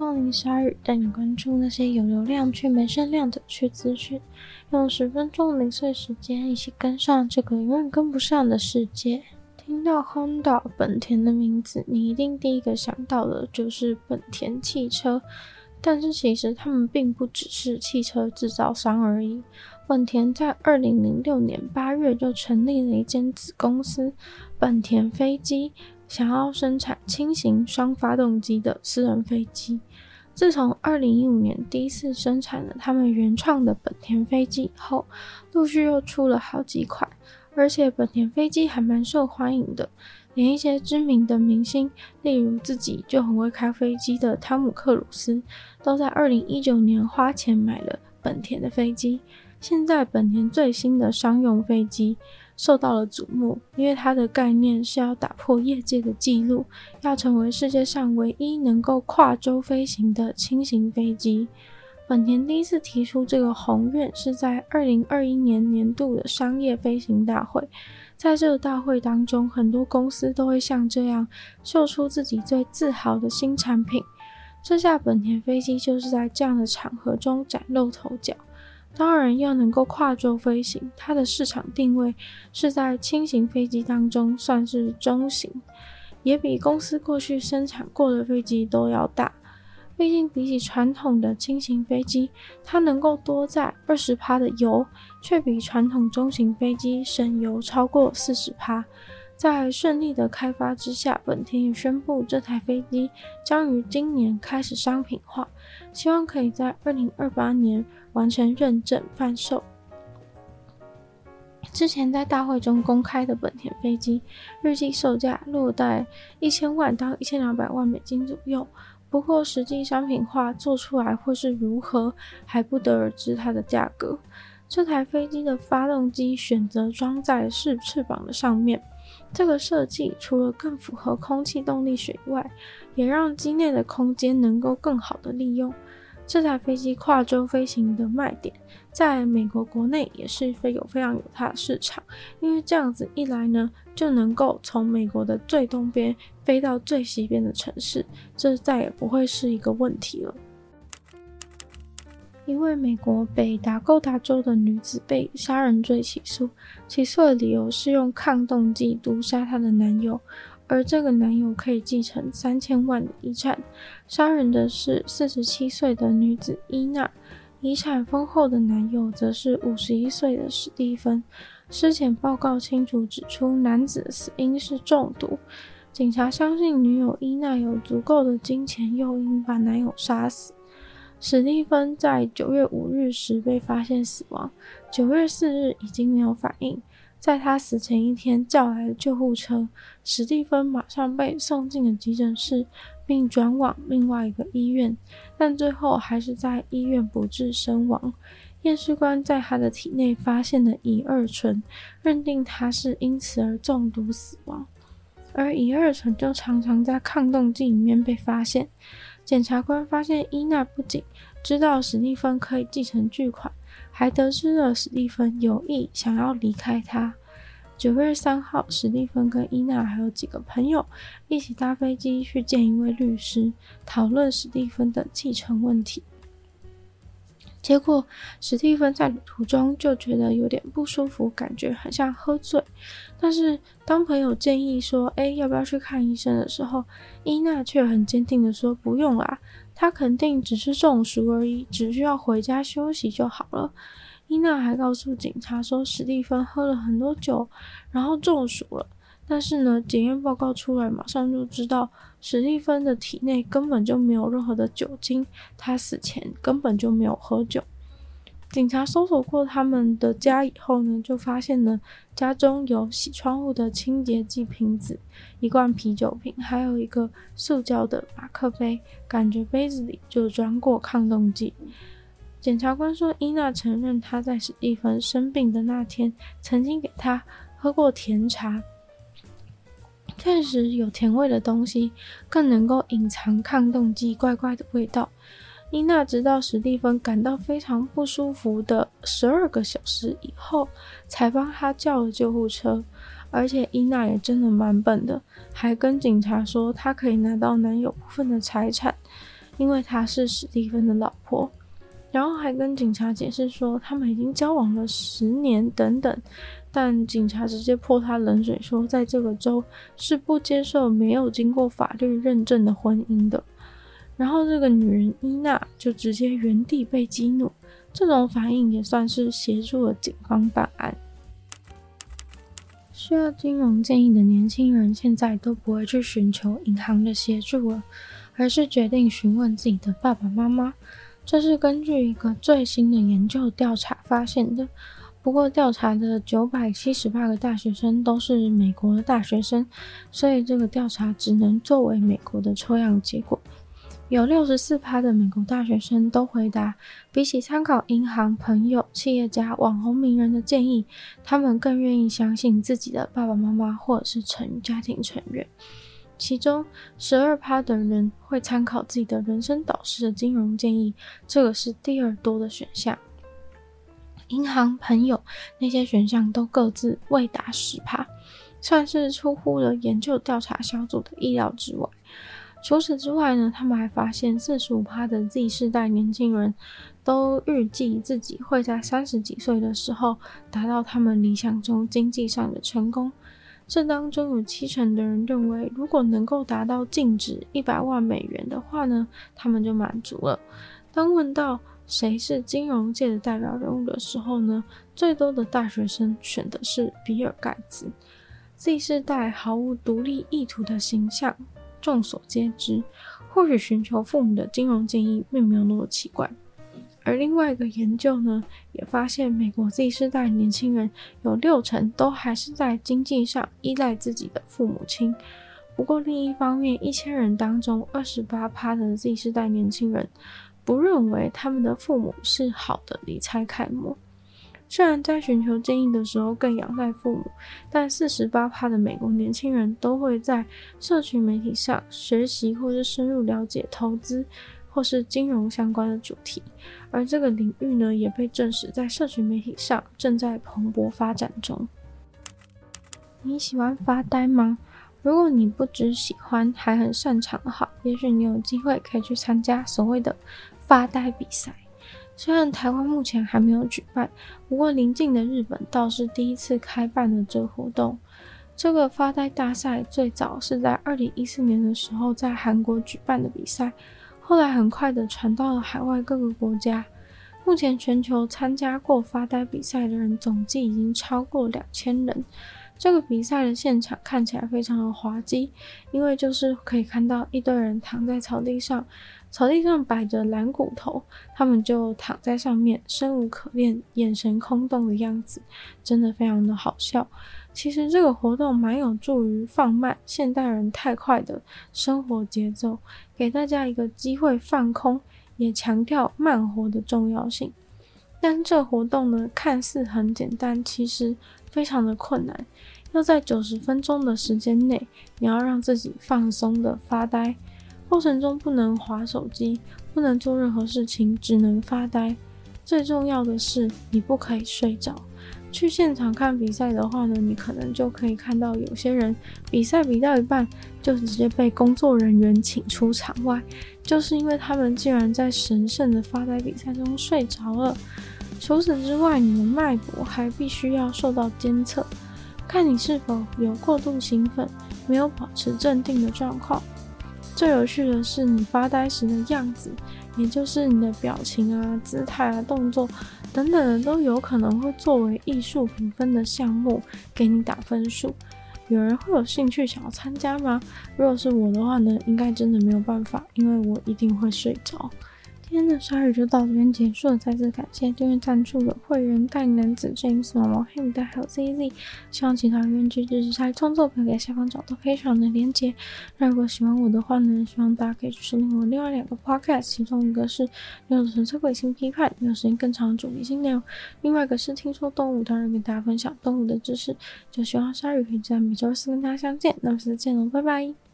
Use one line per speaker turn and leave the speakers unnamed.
光临鲨鱼，带你关注那些有流量却没声量的趣资讯。用十分钟零碎时间，一起跟上这个永远跟不上的世界。听到 Honda 本田的名字，你一定第一个想到的就是本田汽车。但是其实他们并不只是汽车制造商而已。本田在二零零六年八月就成立了一间子公司——本田飞机，想要生产轻型双发动机的私人飞机。自从二零一五年第一次生产了他们原创的本田飞机以后，陆续又出了好几款，而且本田飞机还蛮受欢迎的。连一些知名的明星，例如自己就很会开飞机的汤姆克鲁斯，都在二零一九年花钱买了本田的飞机。现在本田最新的商用飞机受到了瞩目，因为它的概念是要打破业界的记录，要成为世界上唯一能够跨洲飞行的轻型飞机。本田第一次提出这个宏愿是在二零二一年年度的商业飞行大会。在这个大会当中，很多公司都会像这样秀出自己最自豪的新产品。这架本田飞机就是在这样的场合中崭露头角。当然，要能够跨洲飞行，它的市场定位是在轻型飞机当中算是中型，也比公司过去生产过的飞机都要大。毕竟，比起传统的轻型飞机，它能够多载二十趴的油，却比传统中型飞机省油超过四十趴。在顺利的开发之下，本田也宣布这台飞机将于今年开始商品化，希望可以在二零二八年完成认证贩售。之前在大会中公开的本田飞机，预计售价落在一千万到一千两百万美金左右。不过，实际商品化做出来会是如何，还不得而知。它的价格，这台飞机的发动机选择装在是翅膀的上面，这个设计除了更符合空气动力学以外，也让机内的空间能够更好的利用。这台飞机跨洲飞行的卖点，在美国国内也是非有非常有它的市场，因为这样子一来呢，就能够从美国的最东边飞到最西边的城市，这再也不会是一个问题了。一位美国北达科他州的女子被杀人罪起诉，起诉的理由是用抗冻剂毒杀她的男友。而这个男友可以继承三千万的遗产。杀人的是四十七岁的女子伊娜，遗产丰厚的男友则是五十一岁的史蒂芬。尸检报告清楚指出，男子死因是中毒。警察相信女友伊娜有足够的金钱诱因把男友杀死。史蒂芬在九月五日时被发现死亡，九月四日已经没有反应。在他死前一天，叫来了救护车，史蒂芬马上被送进了急诊室，并转往另外一个医院，但最后还是在医院不治身亡。验尸官在他的体内发现了乙二醇，认定他是因此而中毒死亡。而乙二醇就常常在抗冻剂里面被发现。检察官发现伊娜不仅知道史蒂芬可以继承巨款。还得知了史蒂芬有意想要离开他。九月三号，史蒂芬跟伊娜还有几个朋友一起搭飞机去见一位律师，讨论史蒂芬的继承问题。结果，史蒂芬在旅途中就觉得有点不舒服，感觉很像喝醉。但是，当朋友建议说：“哎，要不要去看医生？”的时候，伊娜却很坚定地说：“不用啦，他肯定只是中暑而已，只需要回家休息就好了。”伊娜还告诉警察说，史蒂芬喝了很多酒，然后中暑了。但是呢，检验报告出来，马上就知道史蒂芬的体内根本就没有任何的酒精，他死前根本就没有喝酒。警察搜索过他们的家以后呢，就发现了家中有洗窗户的清洁剂瓶子、一罐啤酒瓶，还有一个塑胶的马克杯，感觉杯子里就装过抗冻剂。检察官说，伊娜承认她在史蒂芬生病的那天曾经给他喝过甜茶。确实有甜味的东西更能够隐藏抗冻剂怪怪的味道。伊娜直到史蒂芬感到非常不舒服的十二个小时以后，才帮他叫了救护车。而且伊娜也真的蛮笨的，还跟警察说她可以拿到男友部分的财产，因为她是史蒂芬的老婆。然后还跟警察解释说，他们已经交往了十年等等。但警察直接泼他冷水，说在这个州是不接受没有经过法律认证的婚姻的。然后这个女人伊娜就直接原地被激怒，这种反应也算是协助了警方办案。需要金融建议的年轻人现在都不会去寻求银行的协助了，而是决定询问自己的爸爸妈妈。这是根据一个最新的研究调查发现的。不过，调查的九百七十八个大学生都是美国的大学生，所以这个调查只能作为美国的抽样结果。有六十四趴的美国大学生都回答，比起参考银行、朋友、企业家、网红名人的建议，他们更愿意相信自己的爸爸妈妈或者是成家庭成员。其中，十二趴的人会参考自己的人生导师的金融建议，这个是第二多的选项。银行、朋友那些选项都各自未达十趴，算是出乎了研究调查小组的意料之外。除此之外呢，他们还发现四十五趴的 Z 世代年轻人都预计自己会在三十几岁的时候达到他们理想中经济上的成功。这当中有七成的人认为，如果能够达到净值一百万美元的话呢，他们就满足了。当问到谁是金融界的代表人物的时候呢，最多的大学生选的是比尔盖茨。Z 世代毫无独立意图的形象，众所皆知。或许寻求父母的金融建议并没有那么奇怪。而另外一个研究呢，也发现美国 Z 世代年轻人有六成都还是在经济上依赖自己的父母亲。不过另一方面，一千人当中二十八趴的 Z 世代年轻人。不认为他们的父母是好的理财楷模。虽然在寻求建议的时候更仰赖父母，但四十八趴的美国年轻人都会在社群媒体上学习或是深入了解投资或是金融相关的主题。而这个领域呢，也被证实在社群媒体上正在蓬勃发展中。你喜欢发呆吗？如果你不只喜欢，还很擅长的话，也许你有机会可以去参加所谓的发呆比赛，虽然台湾目前还没有举办，不过邻近的日本倒是第一次开办了这活动。这个发呆大赛最早是在二零一四年的时候在韩国举办的比赛，后来很快的传到了海外各个国家。目前全球参加过发呆比赛的人总计已经超过两千人。这个比赛的现场看起来非常的滑稽，因为就是可以看到一堆人躺在草地上，草地上摆着蓝骨头，他们就躺在上面，生无可恋，眼神空洞的样子，真的非常的好笑。其实这个活动蛮有助于放慢现代人太快的生活节奏，给大家一个机会放空，也强调慢活的重要性。但这活动呢，看似很简单，其实非常的困难。要在九十分钟的时间内，你要让自己放松的发呆，过程中不能划手机，不能做任何事情，只能发呆。最重要的是，你不可以睡着。去现场看比赛的话呢，你可能就可以看到有些人比赛比到一半，就直接被工作人员请出场外，就是因为他们竟然在神圣的发呆比赛中睡着了。除此之外，你的脉搏还必须要受到监测。看你是否有过度兴奋，没有保持镇定的状况。最有趣的是，你发呆时的样子，也就是你的表情啊、姿态啊、动作等等的，都有可能会作为艺术评分的项目给你打分数。有人会有兴趣想要参加吗？如果是我的话呢，应该真的没有办法，因为我一定会睡着。今天的鲨鱼就到这边结束了，再次感谢订阅赞助的会员盖男子 James 毛毛黑米袋还有 ZZ，希望其他愿意支持鲨鱼创作可以在下方找到非常的连接。那如果喜欢我的话呢，希望大家可以去收听我另外两个 Podcast，其中一个是没有纯粹伪性批判，没有时间更长的主题性内容；另外一个是听说动物，当然跟大家分享动物的知识。就希望鲨鱼可以在每周四跟大家相见，那么下次见喽，拜拜。